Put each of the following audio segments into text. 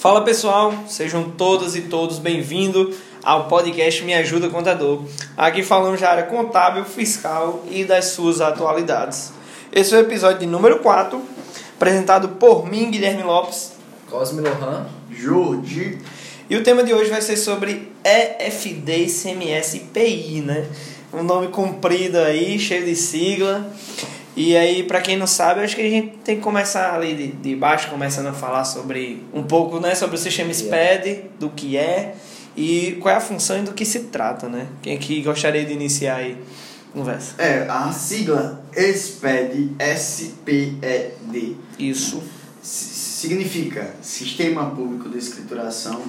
Fala pessoal, sejam todas e todos bem-vindos ao podcast Me Ajuda Contador. Aqui falamos da área contábil, fiscal e das suas atualidades. Esse é o episódio de número 4, apresentado por mim, Guilherme Lopes. Cosme Lohan. Jordi. E o tema de hoje vai ser sobre EFD, ICMS e IPI, né? Um nome comprido aí, cheio de sigla. E aí, para quem não sabe, acho que a gente tem que começar ali de, de baixo, começando a falar sobre um pouco, né, sobre o sistema SPED, do que é e qual é a função e do que se trata, né? Quem aqui gostaria de iniciar aí a conversa? É, a sigla SPED, S-P-E-D, Isso. significa Sistema Público de Escrituração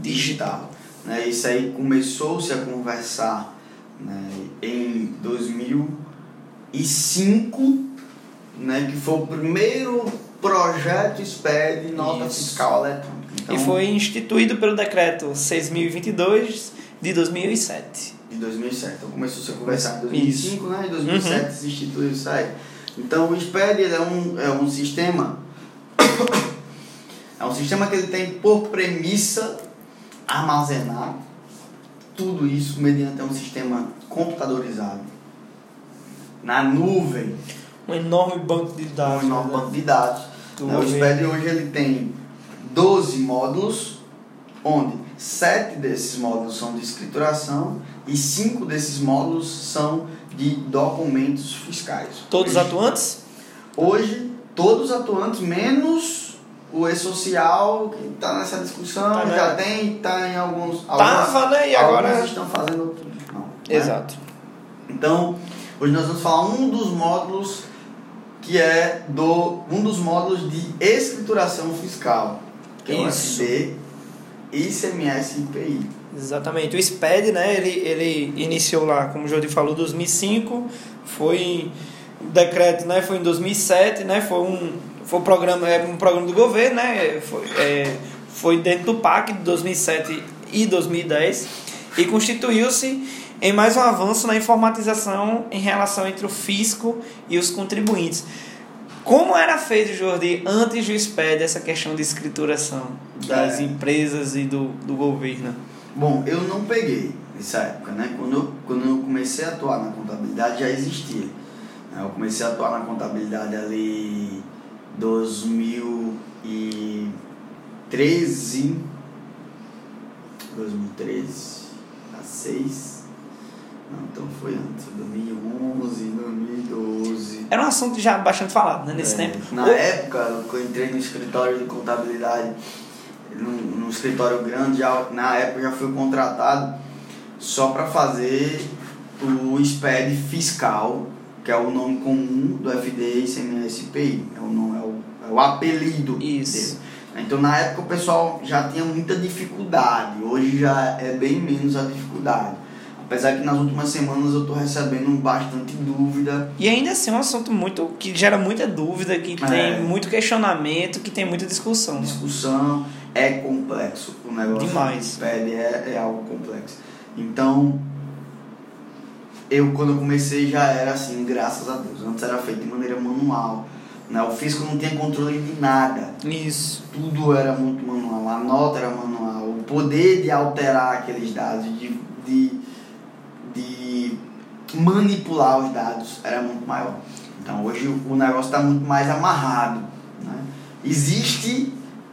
Digital. Né? Isso aí começou-se a conversar né, em 2005, né, que foi o primeiro projeto SPED Nota Isso. Fiscal Eletrônica. Então, e foi instituído pelo decreto 6022 de 2007. de 2007. Então começou a conversar em 2005, né? Em 2007 Uhum. se instituiu isso aí. Então o SPED é, um, é um sistema. é um sistema que ele tem por premissa armazenar tudo isso mediante um sistema computadorizado na nuvem, Um enorme banco de dados. um enorme né? banco de dados. Do Né, O. SPED hoje ele tem 12 módulos, onde sete desses módulos são de escrituração e cinco desses módulos são de documentos fiscais. Todos hoje, atuantes? Hoje, todos atuantes, menos o e-social, que está nessa discussão, Tá, né? já tem, está em alguns. Tava, alguns- né? E agora- estão fazendo. Não, né? Exato. Então, hoje nós vamos falar um dos módulos que é do um dos módulos de escrituração fiscal, que é o. FD, ICMS e IPI. Exatamente. O SPED, né, ele, ele iniciou lá, como o Jordi falou, 2005, foi o decreto, né, foi em 2007, né, foi um foi um programa, é um programa do governo, né, foi, é, foi dentro do PAC de 2007 e 2010 e constituiu-se em mais um avanço na informatização em relação entre o fisco e os contribuintes. Como era feito, Jordi, antes do SPED, essa questão de escrituração das É. empresas e do, do governo? Bom, eu não peguei nessa época, né? Quando eu, quando eu comecei a atuar na contabilidade já existia. né? Eu comecei a atuar na contabilidade ali 2013, 2013, a 6. Então foi antes, 2011, 2012. Era um assunto já bastante falado, né, nesse É, tempo. Na O- época que eu entrei no escritório de contabilidade, num, num escritório grande, já, na época já fui contratado só para fazer o SPED fiscal, que é o nome comum do FD ICMS IPI. É o, nome, é o, é o apelido Isso. dele. Então na época o pessoal já tinha muita dificuldade, hoje já é bem menos a dificuldade. Apesar que nas últimas semanas eu estou recebendo bastante dúvida E ainda assim é um assunto muito que gera muita dúvida, que É. tem muito questionamento, que tem muita discussão. né? discussão é complexo o negócio Demais. PED é, é algo complexo então eu quando eu comecei já era assim graças a Deus antes era feito de maneira manual né? o fisco não tinha controle de nada Isso. tudo era muito manual a nota era manual o poder de alterar aqueles dados de, de, de manipular os dados era muito maior então hoje o negócio está muito mais amarrado né? existe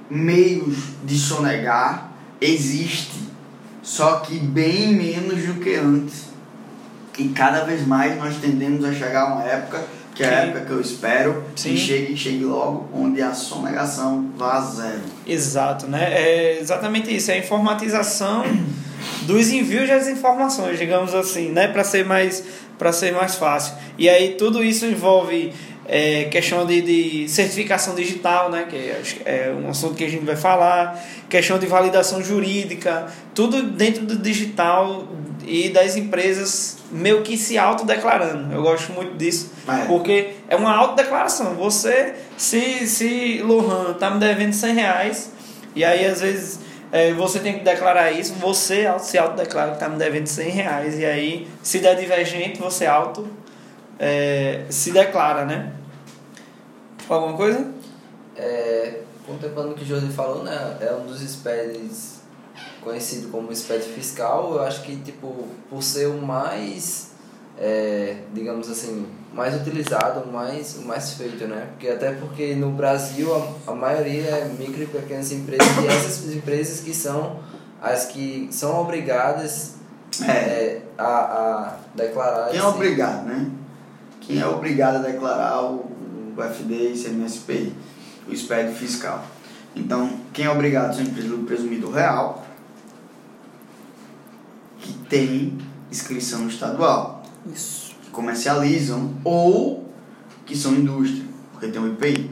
meios de sonegar existe só que bem menos do que antes e cada vez mais nós tendemos a chegar a uma época que é a época que eu espero Sim. que chegue chegue logo onde a sonegação vá a zero Exato, né? É exatamente isso, é a informatização dos envios das informações, digamos assim, né? Para ser mais para ser mais fácil. E aí tudo isso envolve é, questão de, de certificação digital, né? Que é, que é um assunto que a gente vai falar, questão de validação jurídica, tudo dentro do digital e das empresas meio que se autodeclarando. Eu gosto muito disso. É. Porque é uma autodeclaração. Você, se, se Lohan tá me devendo 100 reais, e aí às vezes é, você tem que declarar isso, você se autodeclara que tá me devendo 100 reais, e aí se der divergente, você auto é, se declara, né? Alguma coisa? É, contemplando o que o José falou, né? É um dos SPEDs conhecido como SPED fiscal. Eu acho que, tipo, por ser o mais, é, digamos assim, mais utilizado, mais, o mais feito, né? Porque até porque no Brasil a, a maioria é micro e pequenas empresas e essas empresas que são as que são obrigadas É. é, a, a declarar Quem é obrigado, né? Quem é obrigado a declarar o, o FD e CMSP, o SPED fiscal. Então, quem é obrigado são empresas do presumido real que tem inscrição estadual, Isso. que comercializam ou que são indústria, porque tem o IPI.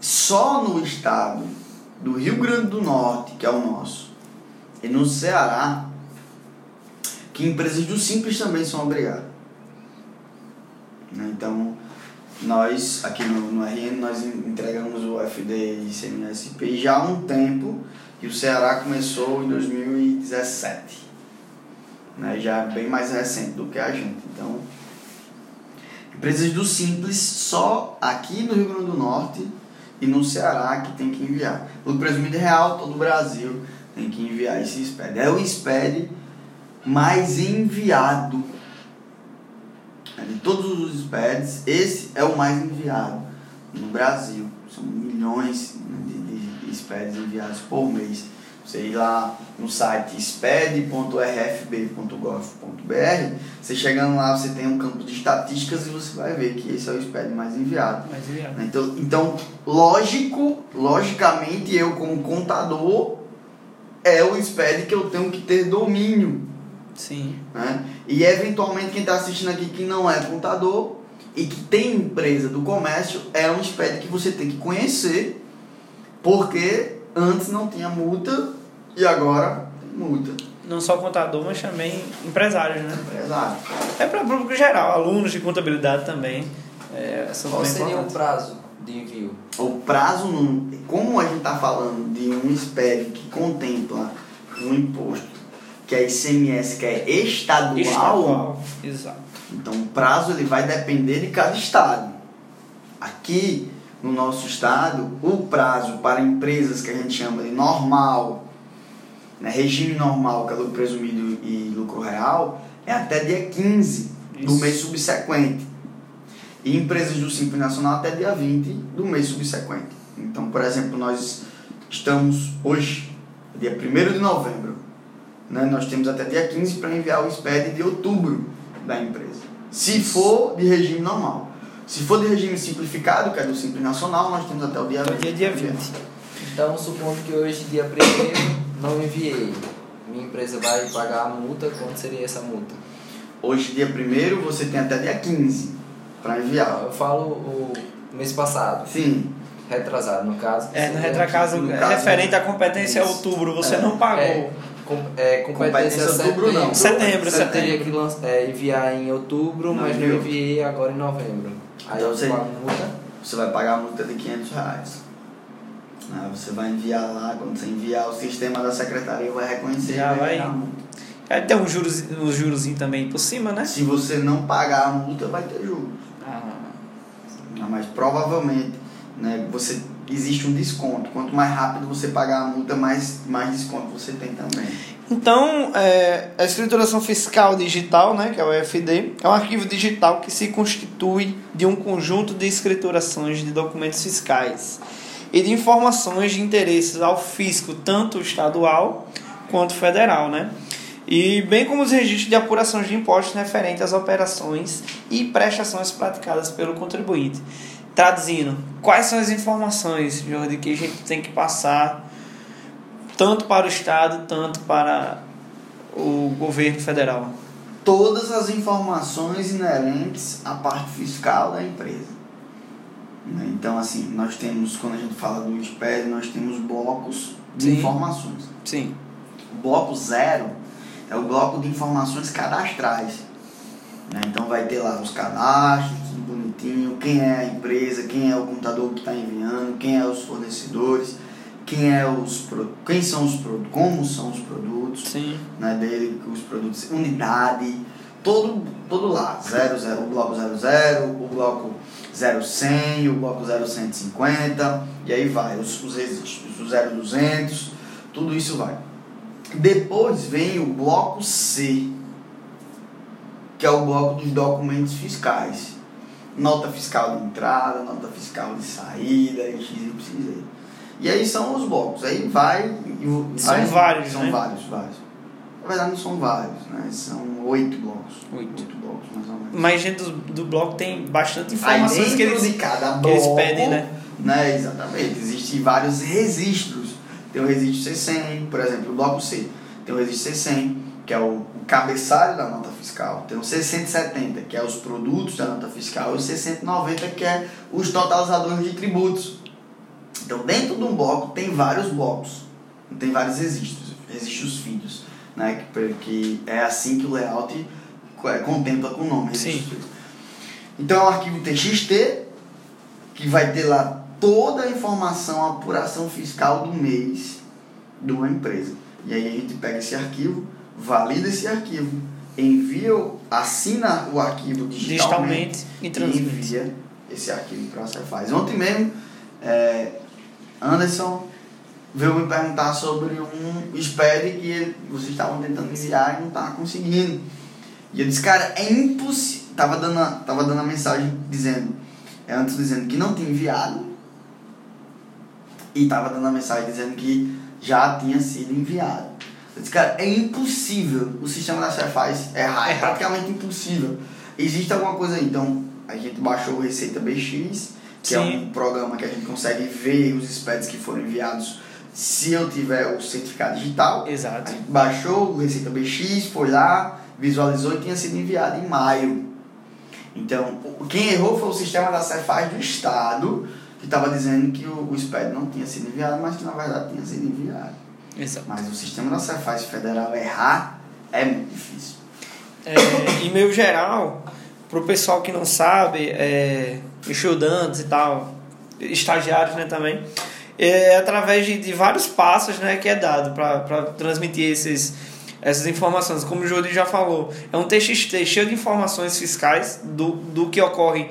Só no estado do Rio Grande do Norte, que é o nosso, e no Ceará, que empresas do Simples também são obrigadas. Né? Então, nós, aqui no, no RN, nós en- entregamos o FD e CMSP já há um tempo, e o Ceará começou em 2017. Né? Já é bem mais recente do que a gente. Então, empresas do Simples só aqui no Rio Grande do Norte e no Ceará que tem que enviar. O presumido real, todo o Brasil tem que enviar esse SPED. É o SPED mais enviado. É, De todos os SPEDs, esse é o mais enviado no Brasil. São milhões de, de SPEDs enviados por mês. Você ir lá no site sped.rfb.gov.br, você chegando lá, você tem um campo de estatísticas e você vai ver que esse é o SPED mais enviado. Mas viado. Né? Então, então, lógico, logicamente, eu como contador, é o SPED que eu tenho que ter domínio. Sim. Né? E eventualmente quem está assistindo aqui que não é contador e que tem empresa do comércio, é um SPED que você tem que conhecer, porque antes não tinha multa e agora multa. Não só contador, mas também empresários, né? Empresário. É para o público geral, alunos de contabilidade também. É, são Qual bem seria o importantes. prazo de envio? O prazo, não- como a gente está falando de um SPED que contempla um imposto que é ICMS, que é estadual, Estadual. Exato. então o prazo ele vai depender de cada estado. Aqui no nosso estado, o prazo para empresas que a gente chama de normal, né, regime normal, que é lucro presumido e lucro real, é até dia 15 do Isso. mês subsequente. E empresas do Simples Nacional até dia 20 do mês subsequente. Então, por exemplo, nós estamos hoje, dia 1 de novembro, né, nós temos até dia 15 para enviar o SPED de outubro da empresa. Se for de regime normal. Se for de regime simplificado, que é do Simples Nacional, nós temos até o dia Até 20. dia, dia 20. Então, supondo que hoje, dia 1 não enviei, minha empresa vai pagar a multa, quanto seria essa multa? Hoje, dia 1 você tem até dia 15 para enviar. Eu falo o mês passado, Sim, retrasado, no caso. É, no no é caso, referente à competência isso. outubro, você É, não pagou. É, com, é, competência, Competência outubro, não. Setembro, Você teria setembro. que lan- é, enviar em outubro, Não mas não enviei agora em novembro. Aí Então eu você- você vai pagar a multa de 500 reais. Né, Você vai enviar lá, quando você enviar, o sistema da secretaria vai reconhecer. Já e vai- multa. Aí tem um juros, um jurozinho também por cima, né? Se você não pagar a multa, vai ter juros. Ah, Ah, Mas provavelmente né, você, existe um desconto. Quanto mais rápido você pagar a multa, mais, mais desconto você tem também. Então, é, a escrituração fiscal digital, né, que é o EFD, é um arquivo digital que se constitui de um conjunto de escriturações de documentos fiscais e de informações de interesses ao fisco, tanto estadual quanto federal, né? E bem como os registros de apurações de impostos referentes às operações e prestações praticadas pelo contribuinte. Traduzindo, quais são as informações, Jordi, que a gente tem que passar tanto para o Estado, tanto para o governo federal. Todas as informações inerentes à parte fiscal da empresa. Né, Então, assim, nós temos, quando a gente fala do SPED, nós temos blocos de Sim. informações. Sim. O bloco zero é o bloco de informações cadastrais. né? Então vai ter lá os cadastros, tudo bonitinho, quem é a empresa, quem é o computador que está enviando, quem é os fornecedores, quem é os quem são os produtos, como são os produtos Sim. né, dele, os produtos, unidade, todo, todo lá. 00, o bloco 00, o bloco 0100, o bloco 0150, e aí vai, os, os registros, o 0200, tudo isso vai. Depois vem o bloco C, que é o bloco dos documentos fiscais. Nota fiscal de entrada, nota fiscal de saída, XYZ. E aí são os blocos. Aí vai. São vários, São né? vários, vários. Na verdade não são vários, né? São oito blocos. Oito. blocos, mais ou menos. Mas dentro do, do bloco tem bastante informações que eles. cada que bloco, eles pedem, né? né? Exatamente. Existem vários registros. Tem o registro C100, por exemplo, o bloco C. Tem o registro C100, que é o, cabeçalho da nota fiscal. Tem o C170, que é os produtos da nota fiscal. E o C190, que é os totalizadores de tributos. Então, dentro de um bloco, tem vários blocos. Tem vários registros, registros filhos. Né? Que, que é assim que o layout é, contempla com o nome. registros Sim. Então, é um arquivo TXT, que vai ter lá toda a informação, a apuração fiscal do mês de uma empresa. E aí a gente pega esse arquivo, valida esse arquivo, envia, assina o arquivo digitalmente, digitalmente e e transmite. envia esse arquivo para a Cefaz. Ontem mesmo, é, Anderson veio me perguntar sobre um SPED que ele- vocês estavam tentando enviar e não estavam conseguindo. E eu disse, cara, é impossível. Tava dando, a, tava dando a mensagem dizendo, é, antes dizendo que não tinha enviado, e tava dando a mensagem dizendo que já tinha sido enviado. Eu disse, cara, é impossível o sistema da Cefaz errar, é Errar. praticamente impossível. Existe alguma coisa aí, então a gente baixou o Receita BX, que é Sim. um programa que a gente consegue ver os SPEDs que foram enviados se eu tiver o certificado digital. Exato. baixou o Receita BX, foi lá, visualizou e tinha sido enviado em maio. Então, o- quem errou foi o sistema da Cefaz do Estado, que estava dizendo que o, o SPED não tinha sido enviado, mas que na verdade tinha sido enviado. Exato. Mas o sistema da Cefaz federal errar é muito difícil. É, em meio geral, pro pessoal que não sabe, é, estudantes e tal, estagiários né, também, é através de, de vários passos né, que é dado para transmitir esses, essas informações. Como o Júlio já falou, é um TXT cheio de informações fiscais do, do que ocorre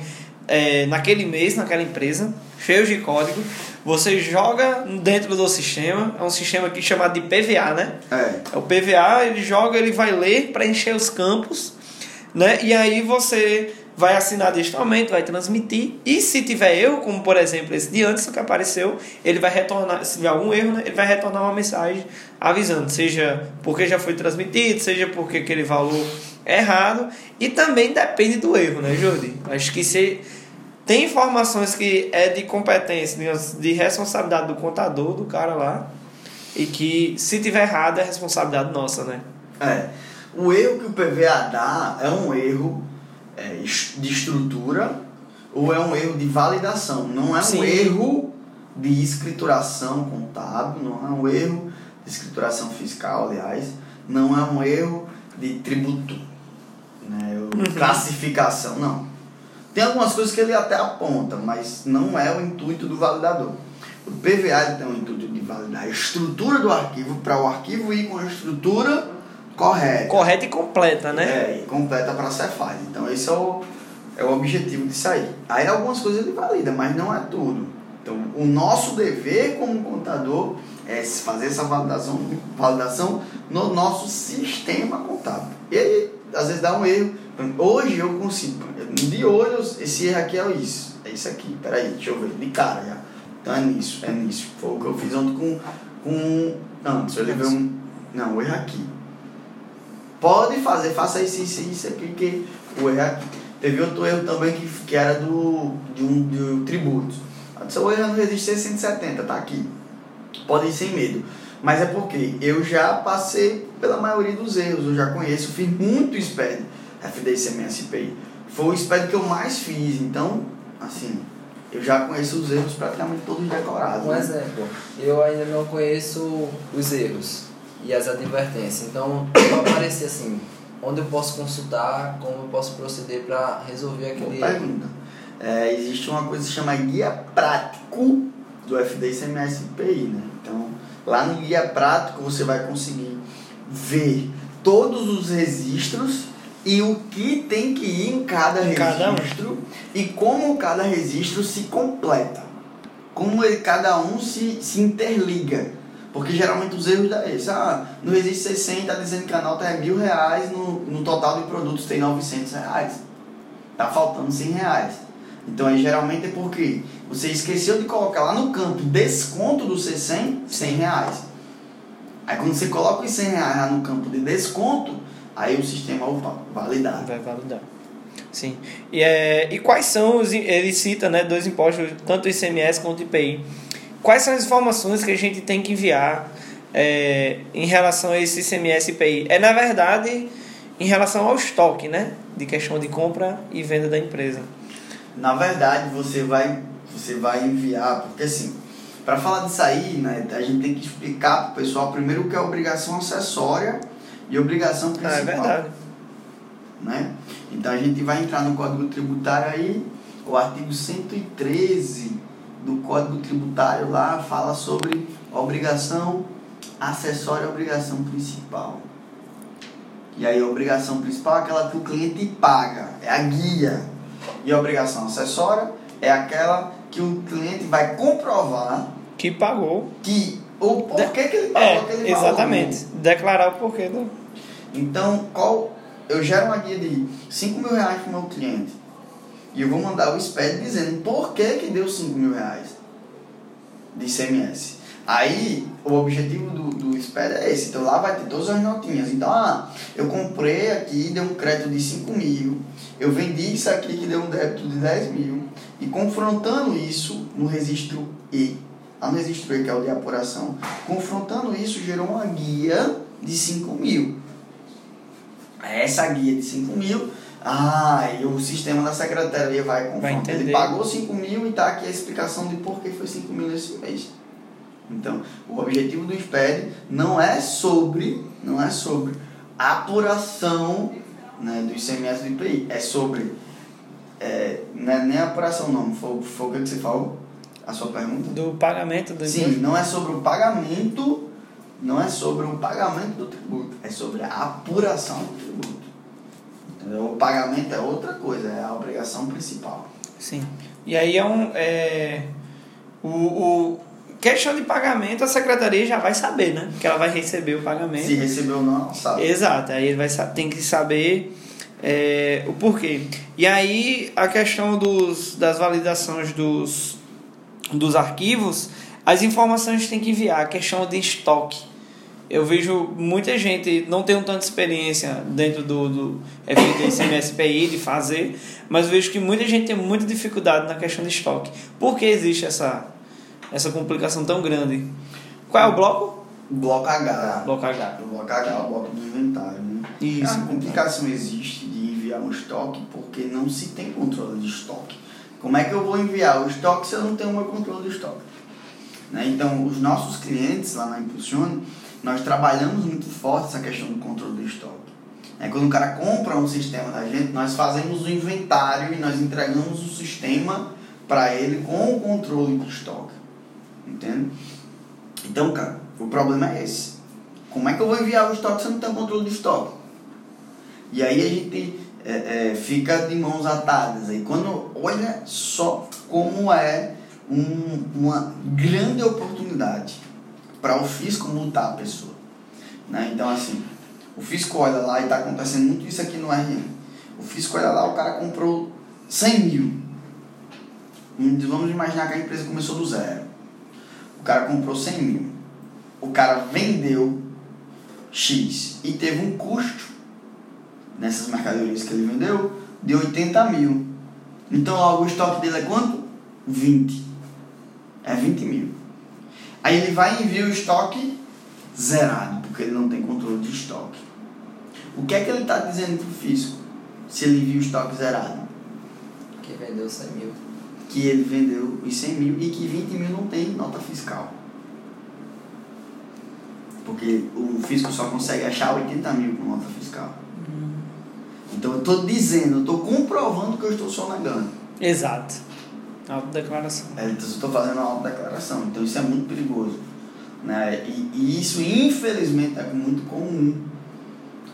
é, naquele mês, naquela empresa, cheio de código. Você joga dentro do sistema, é um sistema aqui chamado de PVA, né? É. É o PVA, ele joga, ele vai ler, preencher os campos, né? E aí você vai assinar digitalmente, vai transmitir. E se tiver erro, como por exemplo esse de antes que apareceu, ele vai retornar, se tiver algum erro, né? ele vai retornar uma mensagem avisando, seja porque já foi transmitido, seja porque aquele valor é errado. E também depende do erro, né, Jordi? Acho que se tem informações que é de competência, de- de responsabilidade do contador, do cara lá, e que se tiver errado é responsabilidade nossa, né? É. O erro que o PVA dá é um erro é, de estrutura ou é um erro de validação. Não é um Sim. erro de escrituração contábil, não é um erro de escrituração fiscal, aliás, não é um erro de tributo, né, ou classificação, não. Tem algumas coisas que ele até aponta, mas não é o intuito do validador. O PVA tem o intuito de validar a estrutura do arquivo para o arquivo ir com a estrutura correta. Correta e completa, né? É, e completa para a Cefaz. Então esse é o, é o objetivo de sair. Aí algumas coisas ele valida, mas não é tudo. Então o nosso dever como contador é fazer essa validação, validação no nosso sistema contábil. E aí, às vezes dá um erro. Hoje eu consigo, de olho, esse erro aqui é isso. É isso aqui, peraí, deixa eu ver, de cara já. Então é nisso, é nisso. Foi o que eu fiz ontem com. com antes, eu levei um. Não, o erro aqui. Pode fazer, faça isso, isso, isso aqui, que o erro é aqui. Teve outro erro também que, que era do, de um de tributo. O erro é no registro 170, tá aqui. Pode ir sem medo. Mas é porque eu já passei pela maioria dos erros, eu já conheço, fiz muito SPED, FDI, CMS, IPI. Foi o SPED que eu mais fiz, então, assim, eu já conheço os erros praticamente todos decorados. Um né? exemplo, eu ainda não conheço os erros e as advertências, então vai aparecer assim, onde eu posso consultar, como eu posso proceder para resolver Boa aquele pergunta. É, existe uma coisa que se chama guia prático do FD CMS IPI, né? Então, lá no guia prático você vai conseguir ver todos os registros e o que tem que ir em cada Em cada um. registro e como cada registro se completa. Como ele, cada um se, se interliga. Porque geralmente os erros da esse. Ah, no 600 está dizendo que a nota é mil reais, no, no total de produtos tem 900 reais. Tá faltando 100 reais. Então aí geralmente é porque você esqueceu de colocar lá no campo desconto do C100, 100 reais. Aí quando você coloca os 100 reais lá no campo de desconto, aí o sistema, opa, validado. Vai validar. Sim. E, é, e quais são os. Ele cita né, dois impostos, tanto o ICMS quanto o IPI. Quais são as informações que a gente tem que enviar é, em relação a esse ICMS e IPI? É, na verdade, em relação ao estoque, né? De questão de compra e venda da empresa. Na verdade, você vai, você vai enviar, porque assim, para falar disso aí, né, a gente tem que explicar para o pessoal primeiro o que é obrigação acessória e obrigação Ah, principal. é verdade. né? Então a gente vai entrar no Código Tributário aí, o artigo 113 do Código Tributário lá fala sobre obrigação acessória e obrigação principal. E aí a obrigação principal é aquela que o cliente paga, é a guia. E a obrigação acessória é aquela que o cliente vai comprovar Que pagou. que o porquê que ele pagou É, aquele valor. exatamente. Declarar o porquê do. Então, qual eu gero uma guia de 5 mil reais para o meu cliente e eu vou mandar o SPED dizendo por que, que deu 5 mil reais de ICMS. Aí, o objetivo do, do SPED é esse. Então, lá vai ter todas as notinhas. Então, ah, eu comprei aqui, deu um crédito de 5 mil. Eu vendi isso aqui que deu um débito de 10 mil. E confrontando isso no registro E, lá no registro E, que é o de apuração, confrontando isso, gerou uma guia de 5 mil. Essa guia de 5 mil, ah, e o sistema da secretaria vai confrontar. entender. Ele pagou 5 mil e está aqui a explicação de por que foi 5 mil nesse mês. Então, o objetivo do SPED não é sobre, não é sobre apuração né, do ICMS do IPI, é sobre, é, não é nem apuração não, foi, foi o que você falou, a sua pergunta? Do pagamento do Sim, não é sobre o pagamento, não é sobre o pagamento do tributo, é sobre a apuração do tributo. O pagamento é outra coisa, é a obrigação principal. Sim. E aí é um. É, o, o questão de pagamento, a secretaria já vai saber, né? Que ela vai receber o pagamento. Se recebeu ou não, sabe. Exato, aí ele vai, tem que saber é, o porquê. E aí a questão dos, das validações dos, dos arquivos, as informações tem que enviar, a questão de estoque. Eu vejo muita gente, não tenho tanta experiência dentro do, do FD CMSPI de fazer, mas vejo que muita gente tem muita dificuldade na questão de estoque. Por que existe essa, essa complicação tão grande? Qual é o bloco? Bloco H. Bloco H. O bloco H é o bloco do inventário, né? Isso. A complicação existe de enviar um estoque porque não se tem controle de estoque. Como é que eu vou enviar o estoque se eu não tenho o meu controle de estoque? Né? Então, os nossos clientes lá na Impulsione, nós trabalhamos muito forte essa questão do controle do estoque. É, quando o cara compra um sistema da gente, nós fazemos o inventário e nós entregamos o sistema para ele com o controle de estoque. Entende? Então, cara, o problema é esse. Como é que eu vou enviar o estoque se eu não tenho controle de estoque? E aí a gente é, é, fica de mãos atadas. Aí quando olha só como é um, uma grande oportunidade para o fisco multar a pessoa. Né? Então assim, o fisco olha lá e está acontecendo muito isso aqui no RN. O fisco olha lá, o cara comprou 100 mil. Vamos imaginar que a empresa começou do zero. O cara comprou 100 mil. O cara vendeu X e teve um custo nessas mercadorias que ele vendeu de 80 mil. Então logo o estoque dele é quanto? 20. É 20 mil. Aí ele vai e envia o estoque zerado, porque ele não tem controle de estoque. O que é que ele está dizendo para o fisco se ele envia o estoque zerado? Que vendeu 100 mil. Que ele vendeu os 100 mil e que 20 mil não tem nota fiscal. Porque o fisco só consegue achar 80 mil com nota fiscal. Então eu estou dizendo, eu estou comprovando que eu estou sonegando. Exato. Autodeclaração. É, então eu estou fazendo uma autodeclaração. Então isso é muito perigoso. Né? E, e isso, infelizmente, é muito comum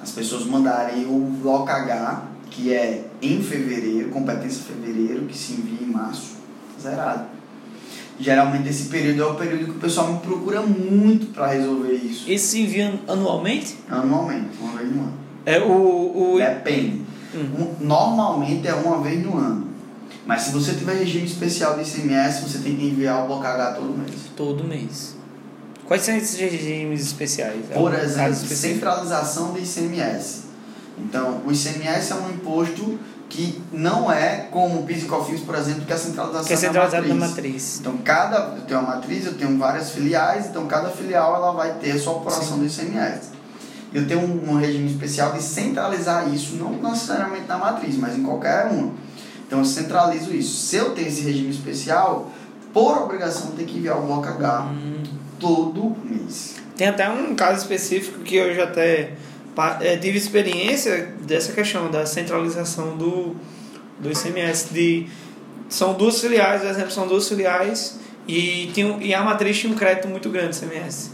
as pessoas mandarem o bloco H, que é em fevereiro, competência fevereiro, que se envia em março, zerado. Geralmente esse período é o período que o pessoal me procura muito para resolver isso. Esse se envia anualmente? Anualmente, uma vez no ano. É o. o... Depende. Um- Normalmente é uma vez no ano. Mas se você tiver regime especial de ICMS, você tem que enviar o bloco H todo mês. Todo mês. Quais são esses regimes especiais? Por Algum exemplo, centralização do ICMS. Então, o ICMS é um imposto que não é como o PIS e COFINS, por exemplo, que é a centralização Que é centralizado na matriz. matriz. Então, cada, eu tenho uma matriz, eu tenho várias filiais, então cada filial ela vai ter a sua apuração do ICMS. Eu tenho um, um regime especial de centralizar isso, não necessariamente na matriz, mas em qualquer uma. Então, eu centralizo isso. Se eu tenho esse regime especial, por obrigação, tenho que enviar o bloco H Hum. todo mês. Tem até um caso específico que eu já até eh, tive experiência dessa questão da centralização do, do ICMS. De, são duas filiais, por exemplo, são duas filiais e, um- e a matriz tinha um crédito muito grande do ICMS.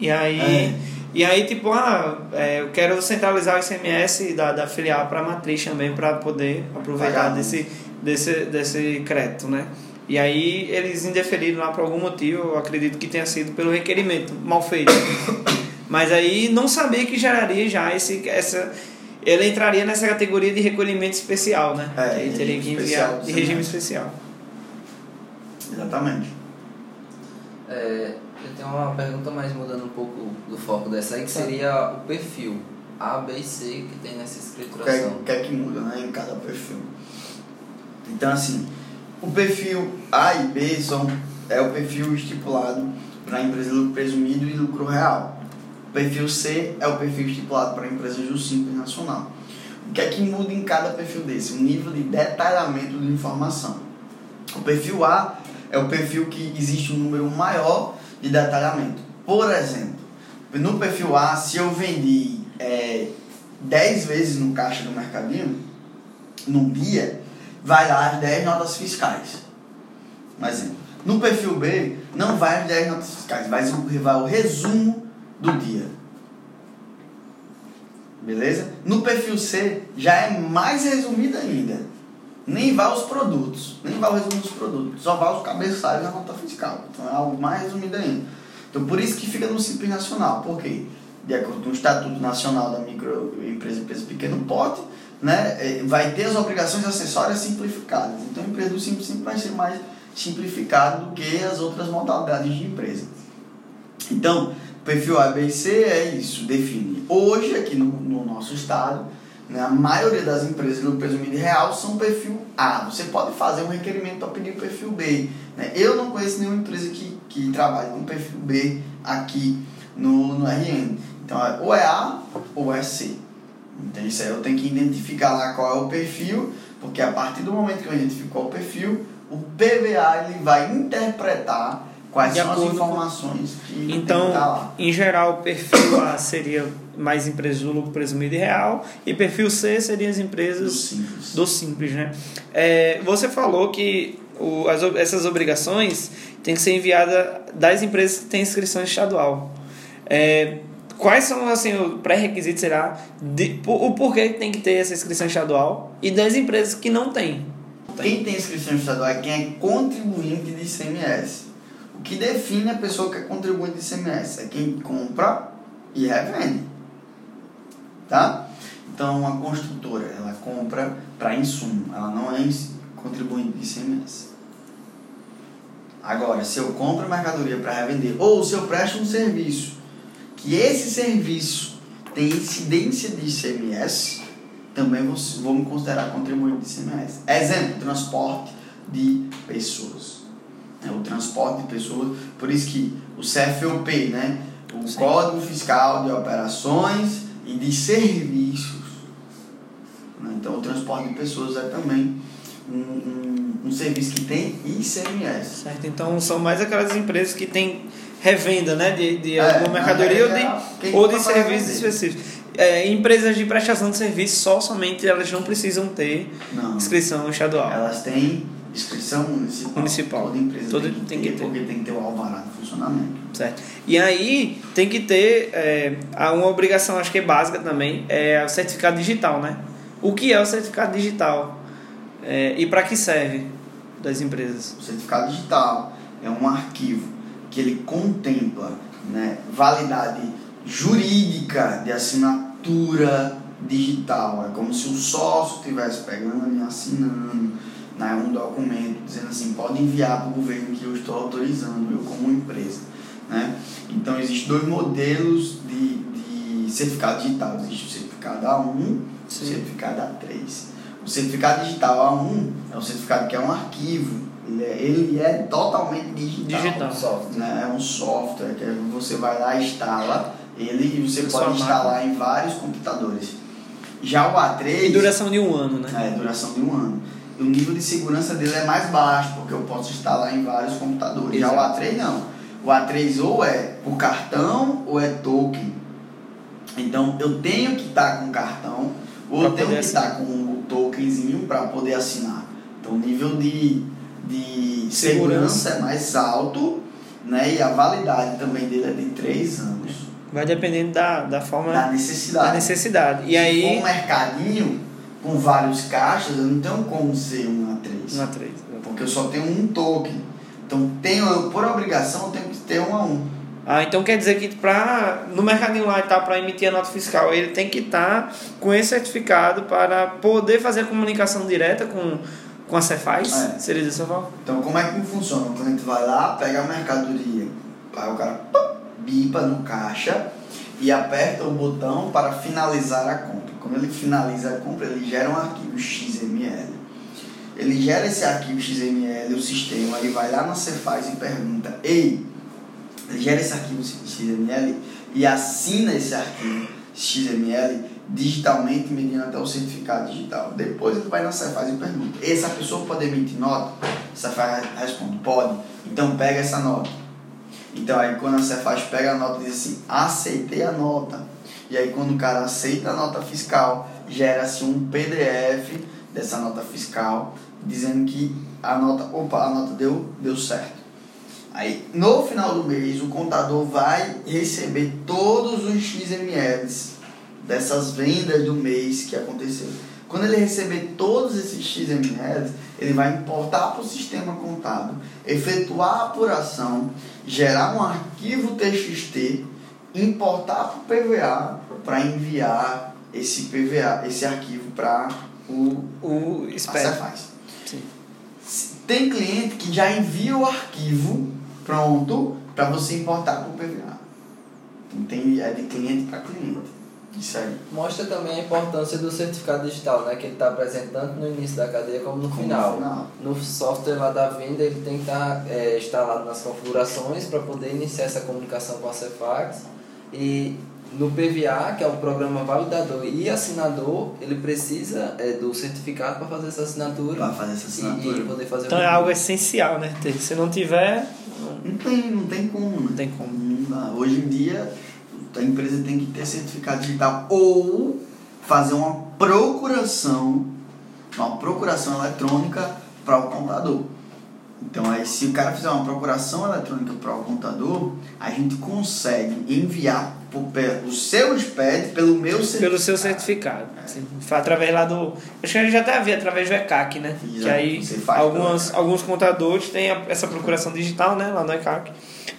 E aí, É. e aí tipo, ah, é, eu quero centralizar o ICMS da, da filial para a matriz também para poder aproveitar Pagar. desse, desse, desse crédito, né? E aí eles indeferiram lá por algum motivo, eu acredito que tenha sido pelo requerimento mal feito. Mas aí não sabia que geraria já esse, essa. Ele entraria nessa categoria de recolhimento especial, né? É, aí teria regime que enviar de regime ICMS. especial. Exatamente. É, eu tenho uma pergunta mais mudando um pouco do foco dessa aí, que seria o perfil A, B e C que tem nessa O que, é, escrituração. o que é que muda né, em cada perfil. Então, assim, o perfil A e B são, é o perfil estipulado para a empresa de lucro presumido e lucro real. O perfil C é o perfil estipulado para a empresa de simples nacional. O que é que muda em cada perfil desse? O nível de detalhamento de informação. O perfil A é o perfil que existe um número maior de detalhamento. Por exemplo, no perfil A, se eu vendi é, 10 vezes no caixa do mercadinho, num dia, vai lá as 10 notas fiscais. Um exemplo. No perfil B, não vai as 10 notas fiscais, vai, o- vai o resumo do dia. Beleza? No perfil C, já é mais resumido ainda. Nem vai os produtos, nem vai o resumo dos produtos, só vai os cabeçalhos da nota fiscal. Então é algo mais resumido ainda. Então por isso que fica no Simples Nacional. Por quê? De acordo com o Estatuto Nacional da Microempresa e Empresa Pequeno Porte, né, eh, vai ter as obrigações acessórias simplificadas. Então a empresa do Simples sempre vai ser mais simplificado do que as outras modalidades de empresa. Então, perfil A, B e C é isso, define. Hoje, aqui no, no nosso estado, né, a maioria das empresas do presumido real são perfil A. Você pode fazer um requerimento para pedir perfil B. né? Eu não conheço nenhuma empresa que, que trabalhe com perfil B aqui no, no RN. Então, é- ou é A ou é C. Então, isso aí eu tenho que identificar lá qual é o perfil, porque a partir do momento que eu identifico qual é o perfil, o PVA ele vai interpretar quais De são as acordo com- informações que Então, em geral, o perfil A seria mais empresas do lucro presumido e real, e perfil C seriam as Do empresas simples. do simples, né? É, você falou que o, as, essas obrigações têm que ser enviadas das empresas que têm inscrição estadual. É, quais são assim, o pré-requisito será de, o porquê que tem que ter essa inscrição estadual e das empresas que não têm? Quem tem inscrição estadual é quem é contribuinte de ICMS. O que define a pessoa que é contribuinte de ICMS é quem compra e revende. Tá? Então, uma construtora, ela compra para insumo, ela não é contribuinte de ICMS. Agora, se eu compro mercadoria para revender, ou se eu presto um serviço, que esse serviço tem incidência de ICMS, também vou, vou me considerar contribuinte de ICMS. Exemplo, transporte de pessoas. É, o transporte de pessoas, por isso que o CFOP, né? o Sim. Código Fiscal de Operações e de Serviços. né? Então, o transporte de pessoas é também um, um, um serviço que tem ICMS. Certo? Então são mais aquelas empresas que têm revenda né, de, de É, alguma mercadoria ou de, ou de serviços específicos. É, empresas de prestação de serviço só somente elas não precisam ter Não. inscrição estadual. Elas têm Inscrição municipal. Municipal. Toda empresa Toda tem, que tem que ter. porque tem que ter o alvará de funcionamento. Certo. E aí tem que ter é, uma obrigação, acho que é básica também, é o certificado digital, né? O que é o certificado digital? É, e para que serve das empresas? O certificado digital é um arquivo que ele contempla né, validade jurídica de assinatura digital. É como se o sócio estivesse pegando e assinando né, um documento dizendo assim, pode enviar para o governo que eu estou autorizando, eu como empresa. Né? Então existem dois modelos de, de certificado digital. Existe o certificado A1 e o certificado A3. O certificado digital A1 é um certificado que é um arquivo. Ele é, ele é totalmente digital. Digital. Software. Né? É um software que você vai lá e instala ele e você pode instalar em vários computadores. Já o A3 E duração de um ano, né? é duração de um ano. O nível de segurança dele é mais baixo, porque eu posso instalar em vários computadores. Já o Exato. A3 não. O A3 ou é por cartão ou é token. Então eu tenho que estar com cartão ou Pra eu tenho que estar com o tokenzinho para poder assinar. Então o nível de, de Segurança. segurança é mais alto né? e a validade também dele é de 3 anos. Vai dependendo da, da forma Da da necessidade. necessidade. E Se for aí. um mercadinho com vários caixas, eu não tenho como ser um A3. Um A3. Porque eu só tenho um token. Então, tenho, eu, por obrigação, eu tenho que ter um a um. Ah, então quer dizer que pra, no mercadinho lá tal, para emitir a nota fiscal, ele tem que estar com esse certificado para poder fazer a comunicação direta com, com a Cefaz? É. Seria dessa forma? Então, como é que funciona? O cliente vai lá, pega a mercadoria, aí o cara bipa no caixa e aperta o botão para finalizar a compra. Quando ele finaliza a compra, ele gera um arquivo XML. Ele gera esse arquivo XML, o sistema, ele vai lá na Cefaz e pergunta: Ei, ele gera esse arquivo XML e assina esse arquivo XML digitalmente mediante o certificado digital. Depois ele vai na Cefaz e pergunta: essa pessoa pode emitir nota? Cefaz responde: pode. Então pega essa nota. Então aí quando a Cefaz pega a nota diz assim: aceitei a nota. E aí quando o cara aceita a nota fiscal, gera-se um PDF dessa nota fiscal dizendo que a nota, opa, a nota deu, deu certo. Aí, no final do mês, o contador vai receber todos os XMLs dessas vendas do mês que aconteceu. Quando ele receber todos esses XMLs, ele vai importar para o sistema contábil, efetuar a apuração, gerar um arquivo TXT, importar para o PVA para enviar esse PVA, esse arquivo para o O. Cefaz. Sim. Tem cliente que já envia o arquivo pronto para você importar para o PVA. Então tem, é de cliente para cliente. Isso aí. Mostra também a importância do certificado digital, né? Que ele está presente tanto no início da cadeia como no Como final. no final. No software lá da venda, ele tem que estar é, instalado nas configurações para poder iniciar essa comunicação com a Cefax. E no PVA, que é o programa validador e assinador, ele precisa é, do certificado para fazer essa assinatura Para fazer essa e, assinatura. e poder fazer Então o é algo essencial, né? Se não tiver, Não tem, não tem como. Né? não tem como. Não. Hoje em dia, a empresa tem que ter certificado digital ou fazer uma procuração, uma procuração eletrônica para o contador. Então, aí, se o cara fizer uma procuração eletrônica para o contador, a gente consegue enviar o seu SPED pelo meu certificado. Pelo seu certificado. Foi Através lá do. Acho que a gente já até havia através do ECAC, né? Exato, Que aí algumas, alguns contadores têm essa procuração digital, né? Lá no ECAC,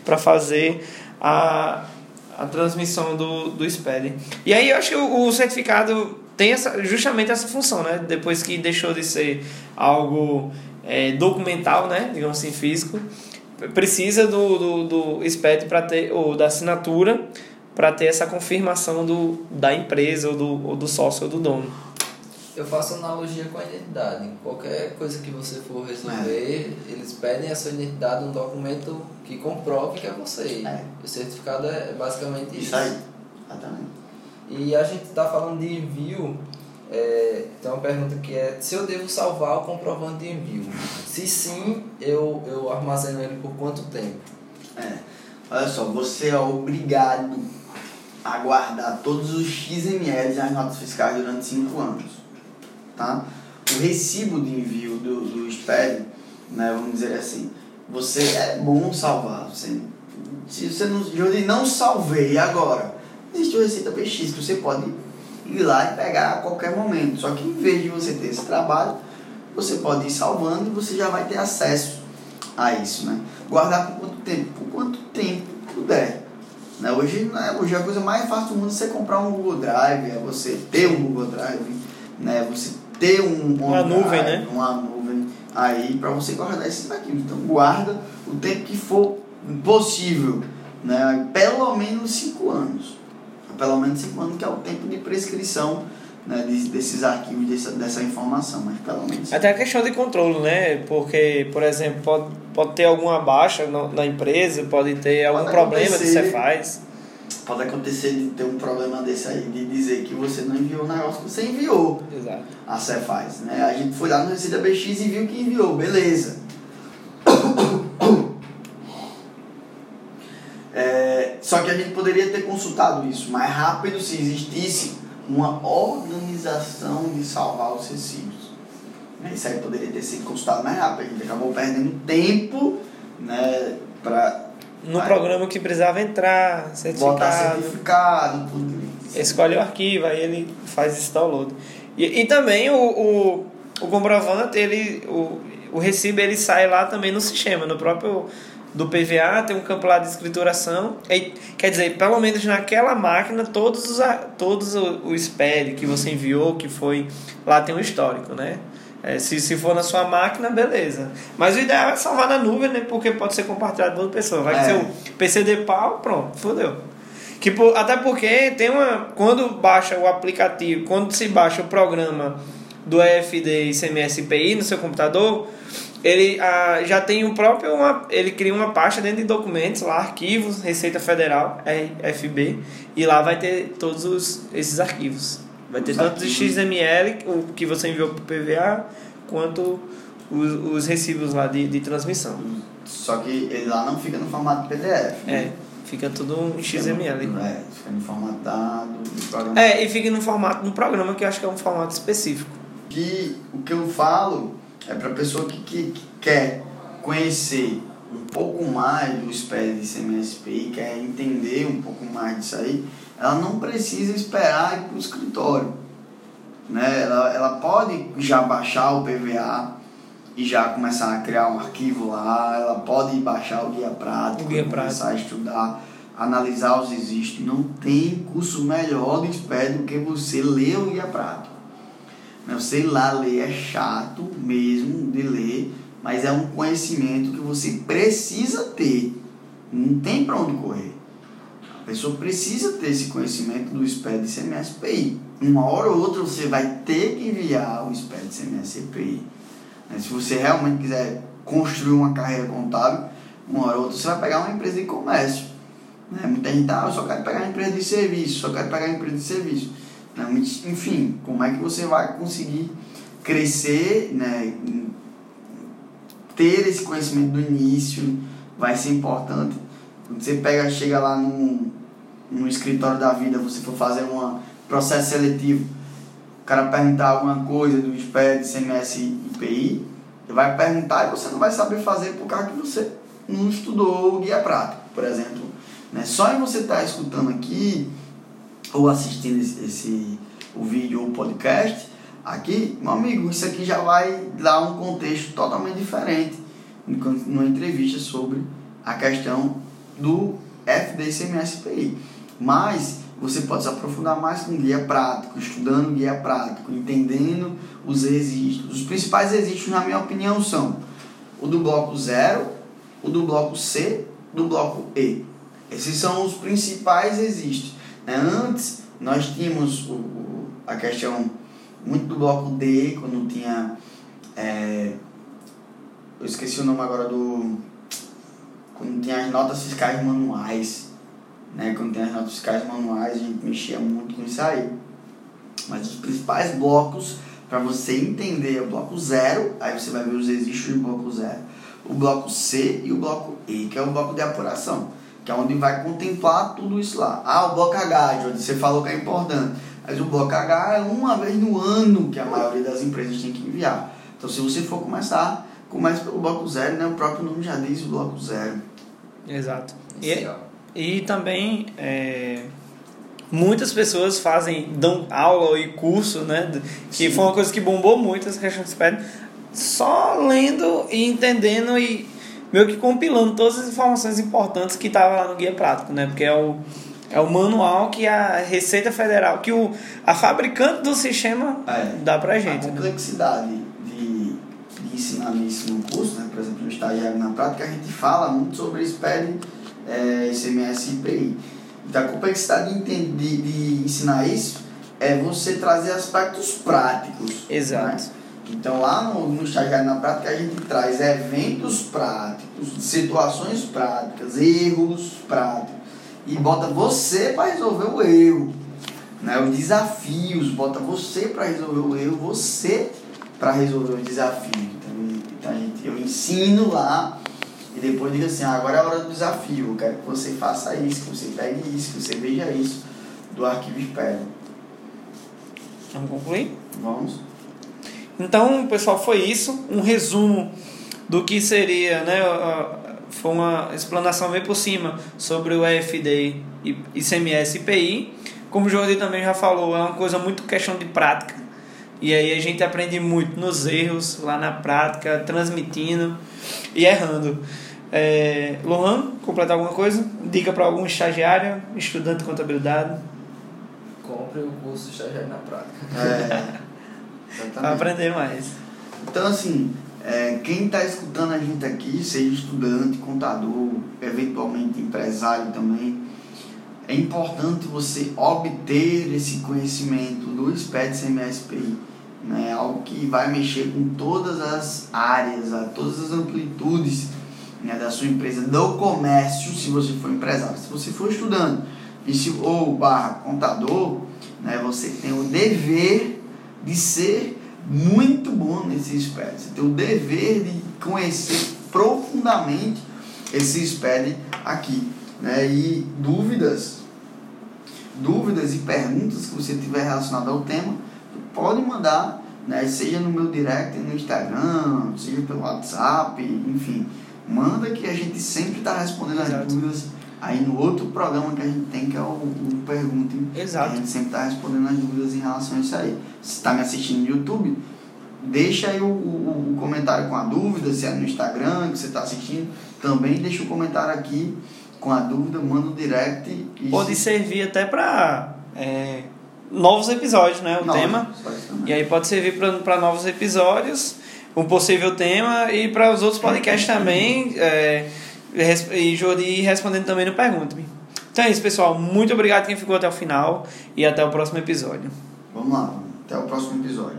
para fazer a, a transmissão do, do SPED. E aí eu acho que o, o certificado tem essa, justamente essa função, né? Depois que deixou de ser algo é, documental, né? Digamos assim, físico, precisa do, do, do SPED para ter, ou da assinatura para ter essa confirmação do, da empresa ou do, ou do sócio ou do dono. Eu faço analogia com a identidade. Qualquer coisa que você for resolver, eles pedem a sua identidade, um documento que comprove que é você. É. O certificado é basicamente isso. Isso aí. Exatamente. E a gente está falando de envio. É, tem uma pergunta que é se eu devo salvar o comprovante de envio. Se sim, eu, eu armazeno ele por quanto tempo? É. Olha só, você é obrigado a guardar todos os XMLs das notas fiscais durante 5 anos. Tá? O recibo de envio do, do SPED, né? Vamos dizer assim. Você é bom salvar. Você, se você não, eu não salvei agora, existe o Receita PX que você pode ir lá e pegar a qualquer momento. Só que em vez de você ter esse trabalho, você pode ir salvando e você já vai ter acesso a isso, né? Guardar por quanto tempo? Por quanto tempo puder. Né? Hoje, né? Hoje a coisa mais fácil do mundo é você comprar um Google Drive, é você ter um Google Drive, né? Você ter um uma nuvem, né? Uma nuvem aí para você guardar esses arquivos. Então guarda o tempo que for possível, né? Pelo menos 5 anos. Pelo menos 5 anos que é o tempo de prescrição né, desses arquivos, dessa, dessa informação, mas pelo menos. Até a questão de controle, né? Porque, por exemplo, pode, pode ter alguma baixa no, na empresa, pode ter algum pode problema que você faz. Pode acontecer de ter um problema desse aí, de dizer que você não enviou o negócio que você enviou. Exato. A Cefaz, né? A gente foi lá no Receita BX e viu que enviou, beleza. É, só que a gente poderia ter consultado isso mais rápido se existisse uma organização de salvar os recibos. Isso aí poderia ter sido consultado mais rápido. A gente acabou perdendo tempo né, para. No programa que precisava entrar, certificado. Botar certificado, tudo isso. Escolhe o arquivo, aí ele faz esse download. E, e também o, o, o comprovante, ele, o, o recibo ele sai lá também no sistema, no próprio do PVA, tem um campo lá de escrituração. E, quer dizer, pelo menos naquela máquina, todos os, todos o, o SPED que você enviou, que foi. Lá tem um histórico, né? É, se, se for na sua máquina, beleza. Mas o ideal é salvar na nuvem, né? Porque pode ser compartilhado por outra pessoa. Vai é. ser o PC de pau, pronto, fodeu. Que, até porque tem uma. Quando baixa o aplicativo, quando se baixa o programa do EFD e CMS-IPI no seu computador, ele ah, já tem um próprio uma, ele cria uma pasta dentro de documentos lá arquivos Receita Federal RFB e lá vai ter todos os, esses arquivos. Vai ter os tanto arquivos. o XML o que você enviou para o PVA quanto os, os recibos lá de, de transmissão. Só que ele lá não fica no formato PDF né? é fica tudo em XML é fica no formatado é e fica no formato do programa que eu acho que é um formato específico. Que o que eu falo é para a pessoa que, que, que, quer conhecer um pouco mais do SPED de CMSPI, quer entender um pouco mais disso aí, ela não precisa esperar ir para o escritório. Né? Ela, ela pode já baixar o PVA e já começar a criar um arquivo lá, ela pode baixar o guia prático, o guia começar prático. a estudar, analisar os existentes. Não tem curso melhor do SPED do que você ler o guia prático. Eu sei lá, ler é chato mesmo de ler, mas é um conhecimento que você precisa ter. Não tem para onde correr. A pessoa precisa ter esse conhecimento do SPED de CMS-PI. Uma hora ou outra você vai ter que enviar o SPED de CMS-PI. Né, se você realmente quiser construir uma carreira contábil, uma hora ou outra você vai pegar uma empresa de comércio. Né? Muita gente, ah, eu só quero pegar uma empresa de serviço, só quero pegar uma empresa de serviço. Enfim, como é que você vai conseguir crescer, né? ter esse conhecimento do início vai ser importante. Quando você pega, chega lá no, no escritório da vida, você for fazer um processo seletivo, o cara perguntar alguma coisa do SPED, CMS e IPI, ele vai perguntar e você não vai saber fazer por causa que você não estudou guia prático, por exemplo. Né? Só em você estar tá escutando aqui, ou assistindo esse, esse o vídeo ou o podcast, aqui, meu amigo, isso aqui já vai dar um contexto totalmente diferente numa entrevista sobre a questão do FDCMSPI. Mas você pode se aprofundar mais com guia prático, estudando guia prático, entendendo os registros. Os principais registros, na minha opinião, são o do bloco 0, o do bloco C, do bloco E. Esses são os principais registros. Né? Antes, nós tínhamos o, o, a questão muito do bloco D, quando tinha. É, eu esqueci o nome agora do. Quando tinha as notas fiscais manuais. Né? Quando tinha as notas fiscais manuais, a gente mexia muito com isso aí. Mas os principais blocos, para você entender, é o bloco zero, aí você vai ver os registros do bloco zero, o bloco C e o bloco E, que é o bloco de apuração que é onde vai contemplar tudo isso lá. Ah, o bloco H, onde você falou que é importante. Mas o bloco H é uma vez no ano que a maioria das empresas tem que enviar. Então, se você for começar, Começa pelo bloco zero, né? O próprio nome já diz o bloco zero. Exato. E, Inicial. e também é, muitas pessoas fazem, dão aula e curso, né? Que Sim. foi uma coisa que bombou muito essa questão de só lendo e entendendo e meio que compilando todas as informações importantes que estavam lá no guia prático, né? Porque é o, é o manual que a Receita Federal, que o, a fabricante do sistema É. dá pra A gente, né? complexidade de, de ensinar isso no curso, né? por exemplo, no estagiário na prática, a gente fala muito sobre SPED, é, ICMS e IPI. Então, a complexidade de, entender, de ensinar isso é você trazer aspectos práticos. Exato. né? Então, lá no, no estagiário na prática, a gente traz eventos práticos, situações práticas, erros práticos, e bota você para resolver o erro né, os desafios, bota você para resolver o erro, você para resolver o desafio. Então, então a gente, eu ensino lá e depois digo assim, ah, agora é a hora do desafio, eu quero que você faça isso, que você pegue isso, que você veja isso do arquivo espera. Vamos concluir? Vamos? Então, pessoal, foi isso. Um resumo do que seria, né? Foi uma explanação bem por cima sobre o EFD e ICMS e IPI. Como o Jordi também já falou, é uma coisa muito questão de prática. E aí a gente aprende muito nos erros, lá na prática, transmitindo e errando. É, Lohan, completar alguma coisa? Dica para algum estagiário, estudante de contabilidade, Compre o curso estagiário na prática. É, exatamente. aprender mais. Então, assim, é, quem está escutando a gente aqui, seja estudante, contador, eventualmente empresário também, é importante você obter esse conhecimento do SPED CMSPI. Né? Algo que vai mexer com todas as áreas, a todas as amplitudes né, da sua empresa, do comércio, se você for empresário. Se você for estudante e se, ou barra contador, né, você tem o dever de ser muito bom nesse SPED. Você tem o dever de conhecer profundamente esse SPED aqui. Né? E dúvidas, dúvidas e perguntas que você tiver relacionado ao tema, pode mandar, né? seja no meu direct no Instagram, seja pelo WhatsApp, enfim. Manda que a gente sempre está respondendo as dúvidas aí no outro programa que a gente tem, que é o, o Pergunte Exato. a gente sempre está respondendo as dúvidas em relação a isso aí. Se está me assistindo no YouTube, deixa aí o, o, o comentário com a dúvida, se é no Instagram que você está assistindo, também deixa o comentário aqui com a dúvida, manda um direct Pode servir até para novos episódios, né? O Não, tema. E aí pode servir para novos episódios, um possível tema e para os outros podcasts também. é, e Jordi respondendo também no Pergunta-me. Então é isso, pessoal. Muito obrigado quem ficou até o final e até o próximo episódio. Vamos lá, até o próximo episódio.